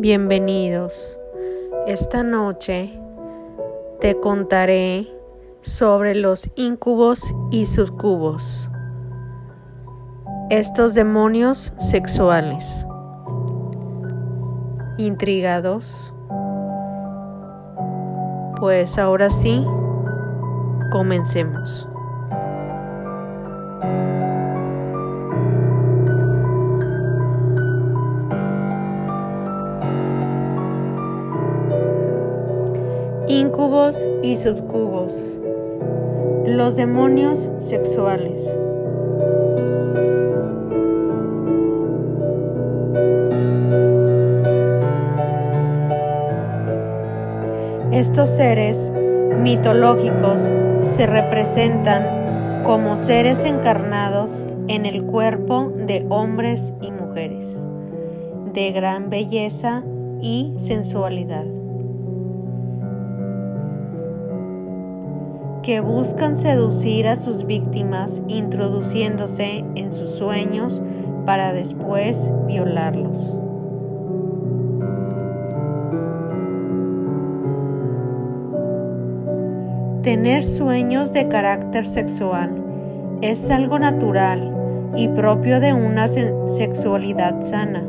Bienvenidos. Esta noche te contaré sobre los incubos y sucubos, estos demonios sexuales. ¿Intrigados? Pues ahora sí, comencemos. Incubos y subcubos. Los demonios sexuales. Estos seres mitológicos se representan como seres encarnados en el cuerpo de hombres y mujeres, de gran belleza y sensualidad. Que buscan seducir a sus víctimas introduciéndose en sus sueños para después violarlos. Tener sueños de carácter sexual es algo natural y propio de una sexualidad sana.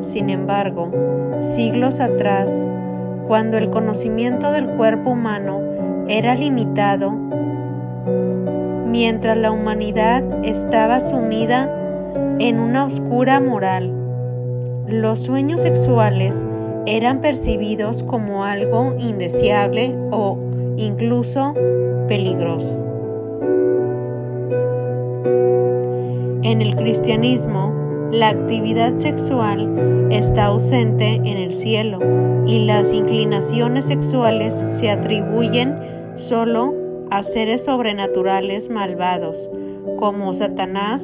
Sin embargo, siglos atrás, cuando el conocimiento del cuerpo humano era limitado, mientras la humanidad estaba sumida en una oscura moral. Los sueños sexuales eran percibidos como algo indeseable o incluso peligroso. En el cristianismo, la actividad sexual está ausente en el cielo y las inclinaciones sexuales se atribuyen solo a seres sobrenaturales malvados como Satanás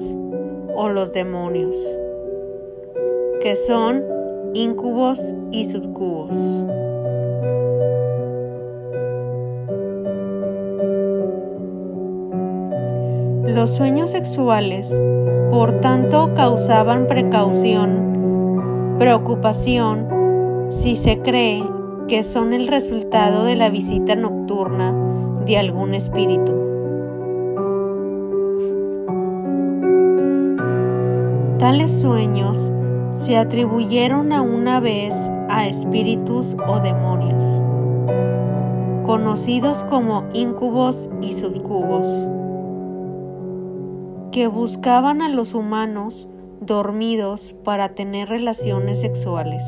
o los demonios, que son incubos y subcubos. Los sueños sexuales, por tanto, causaban precaución, preocupación, si se cree que son el resultado de la visita nocturna de algún espíritu. Tales sueños se atribuyeron a una vez a espíritus o demonios, conocidos como incubos y subcubos que buscaban a los humanos dormidos para tener relaciones sexuales.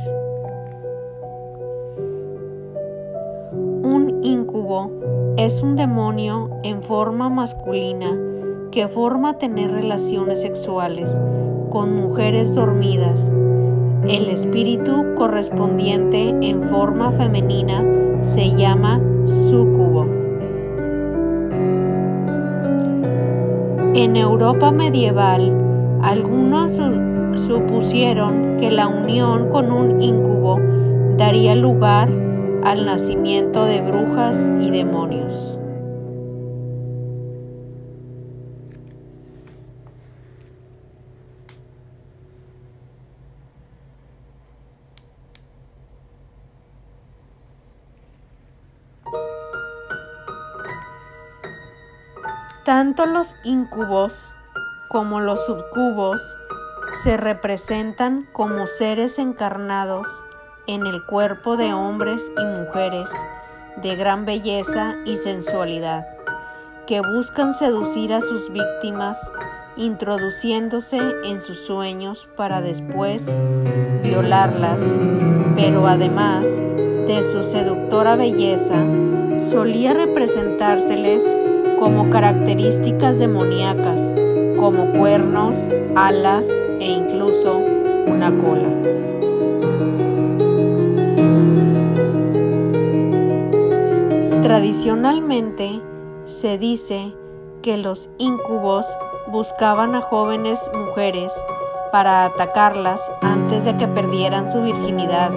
Un incubo es un demonio en forma masculina que forma tener relaciones sexuales con mujeres dormidas. El espíritu correspondiente en forma femenina se llama sucubo. En Europa medieval, algunos supusieron que la unión con un incubo daría lugar al nacimiento de brujas y demonios. Tanto los incubos como los subcubos se representan como seres encarnados en el cuerpo de hombres y mujeres de gran belleza y sensualidad, que buscan seducir a sus víctimas introduciéndose en sus sueños para después violarlas, pero además de su seductora belleza, solía representárseles como características demoníacas, como cuernos, alas e incluso una cola. Tradicionalmente se dice que los incubos buscaban a jóvenes mujeres para atacarlas antes de que perdieran su virginidad.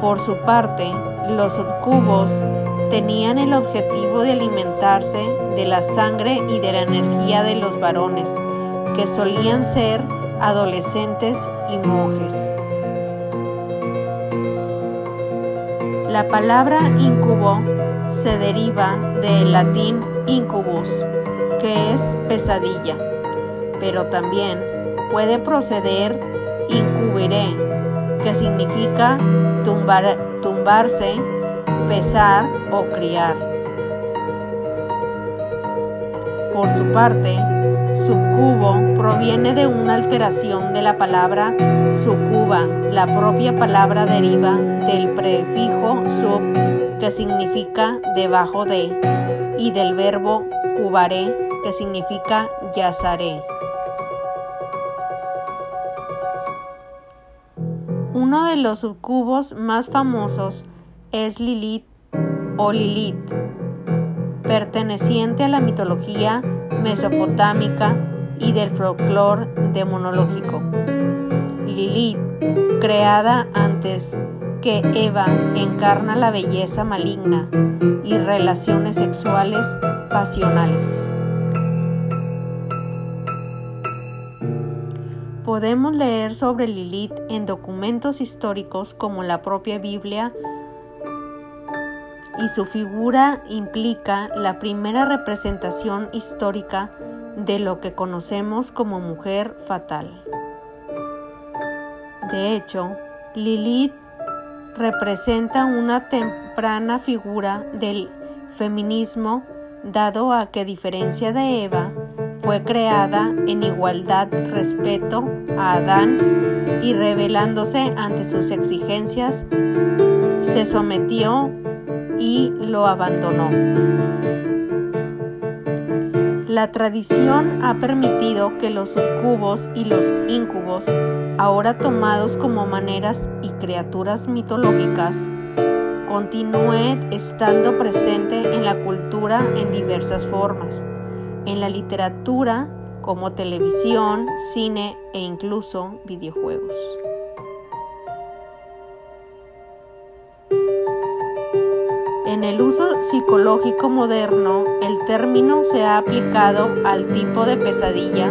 Por su parte, los subcubos tenían el objetivo de alimentarse de la sangre y de la energía de los varones, que solían ser adolescentes y monjes. La palabra incubo se deriva del latín incubus, que es pesadilla, pero también puede proceder incubiré, que significa tumbar, tumbarse, pesar o criar. Por su parte, sucubo proviene de una alteración de la palabra sucuba. La propia palabra deriva del prefijo sub, que significa debajo de, y del verbo cubaré, que significa yazaré. Uno de los sucubos más famosos es Lilith o Lilith, perteneciente a la mitología mesopotámica y del folclore demonológico. Lilith, creada antes que Eva, encarna la belleza maligna y relaciones sexuales pasionales. Podemos leer sobre Lilith en documentos históricos como la propia Biblia y su figura implica la primera representación histórica de lo que conocemos como mujer fatal. De hecho, Lilith representa una temprana figura del feminismo dado a que a diferencia de Eva, fue creada en igualdad respeto a Adán y revelándose ante sus exigencias, se sometió y lo abandonó. La tradición ha permitido que los sucubos y los incubos, ahora tomados como maneras y criaturas mitológicas, continúen estando presente en la cultura en diversas formas, en la literatura como televisión, cine e incluso videojuegos. En el uso psicológico moderno, el término se ha aplicado al tipo de pesadilla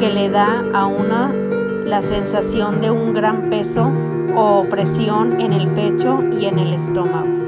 que le da a una la sensación de un gran peso o opresión en el pecho y en el estómago.